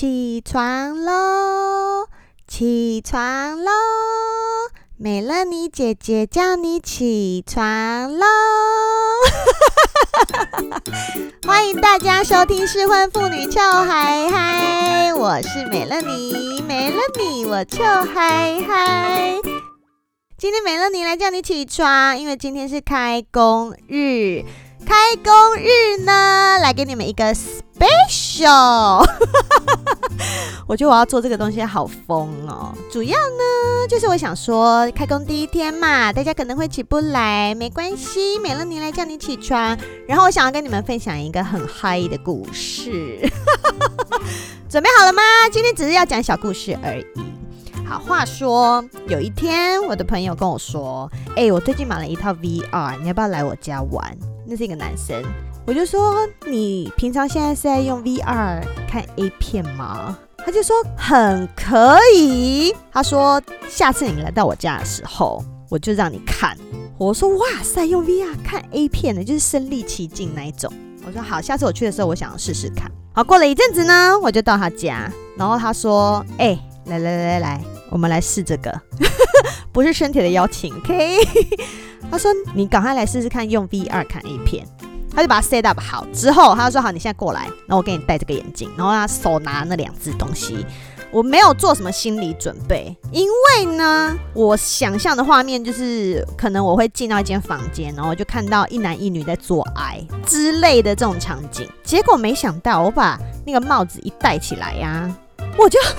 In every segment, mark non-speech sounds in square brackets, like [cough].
起床喽，起床喽，美乐妮姐姐叫你起床喽！[laughs] 欢迎大家收听失婚妇女俏嗨嗨，我是美乐妮，美乐妮我臭嗨嗨。今天美乐妮来叫你起床，因为今天是开工日。开工日呢，来给你们一个 special。[laughs] 我觉得我要做这个东西好疯哦。主要呢，就是我想说，开工第一天嘛，大家可能会起不来，没关系，美乐妮来叫你起床。然后我想要跟你们分享一个很嗨的故事。[laughs] 准备好了吗？今天只是要讲小故事而已。好，话说有一天，我的朋友跟我说：“哎、我最近买了一套 VR，你要不要来我家玩？”那是一个男生，我就说，你平常现在是在用 VR 看 A 片吗？他就说很可以。他说下次你来到我家的时候，我就让你看。我说哇塞，用 VR 看 A 片的，就是身临其境那一种。我说好，下次我去的时候，我想要试试看。好，过了一阵子呢，我就到他家，然后他说，哎、欸，来来来来来，我们来试这个，[laughs] 不是身体的邀请，OK。[laughs] 他说：“你赶快来试试看用 VR 看 A 片。”他就把它 set up 好之后，他就说：“好，你现在过来，然后我给你戴这个眼镜。”然后他手拿那两只东西，我没有做什么心理准备，因为呢，我想象的画面就是可能我会进到一间房间，然后就看到一男一女在做爱之类的这种场景。结果没想到，我把那个帽子一戴起来呀、我就。[laughs]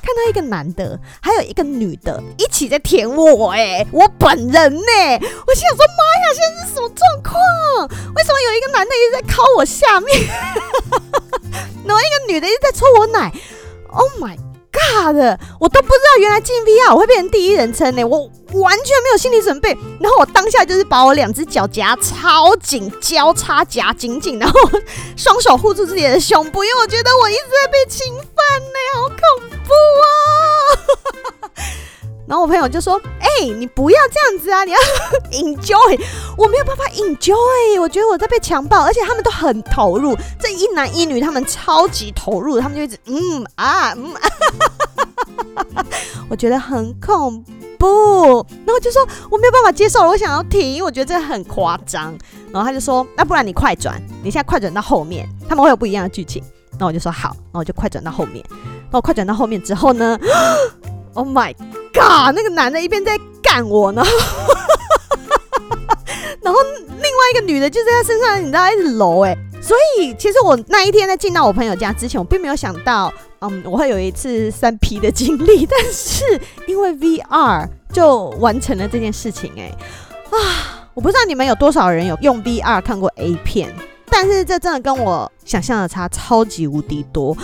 看到一个男的，还有一个女的一起在舔我，哎，我本人呢？我心想说，妈呀，现在是什么状况？男的一直在靠我下面，[laughs] 然后一个女的一直在抽我奶？Oh my god！我都不知道原来进 VR 我会变成第一人称呢，我完全没有心理准备。然后我当下就是把我两只脚夹超紧，交叉夹紧紧，然后双手护住自己的胸部，因为我觉得我一直在被侵犯呢，好恐怖。不啊！[laughs] 然后我朋友就说：“你不要这样子啊，你要 [laughs] enjoy。”我没有办法 enjoy，我觉得我在被强暴，而且他们都很投入，这一男一女他们超级投入，他们就一直嗯啊嗯，[laughs] 我觉得很恐怖。然后就说我没有办法接受，我想要停，我觉得这很夸张。然后他就说：“那不然你快转，你现在快转到后面，他们会有不一样的剧情。”那我就说好，那我就快转到后面。那我快转到后面之后呢？[gasps] Oh my god！那个男的一边在干我呢，[laughs] 然后另外一个女的就在他身上，你知道一直搂哎。所以其实我那一天在进到我朋友家之前，我并没有想到，嗯，我会有一次三 P 的经历。但是因为 VR 就完成了这件事情哎啊！我不知道你们有多少人有用 VR 看过 A 片。但是这真的跟我想象的差超级无敌多，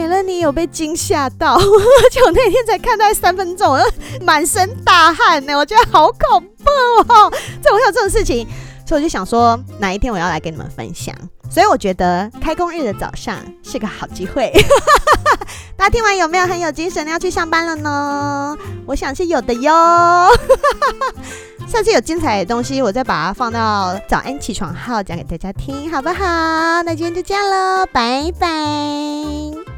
美乐妮有被惊吓到，[laughs] 而且我那天才看到三分钟，我就满身大汗呢，我觉得好恐怖哦，怎么会有这种事情？所以我就想说，哪一天我要来跟你们分享。所以我觉得开工日的早上是个好机会，[laughs] 大家听完有没有很有精神的要去上班了呢？我想是有的哟。[laughs] 下次有精彩的东西，我再把它放到早安起床号讲给大家听，好不好？那今天就这样喽，拜拜。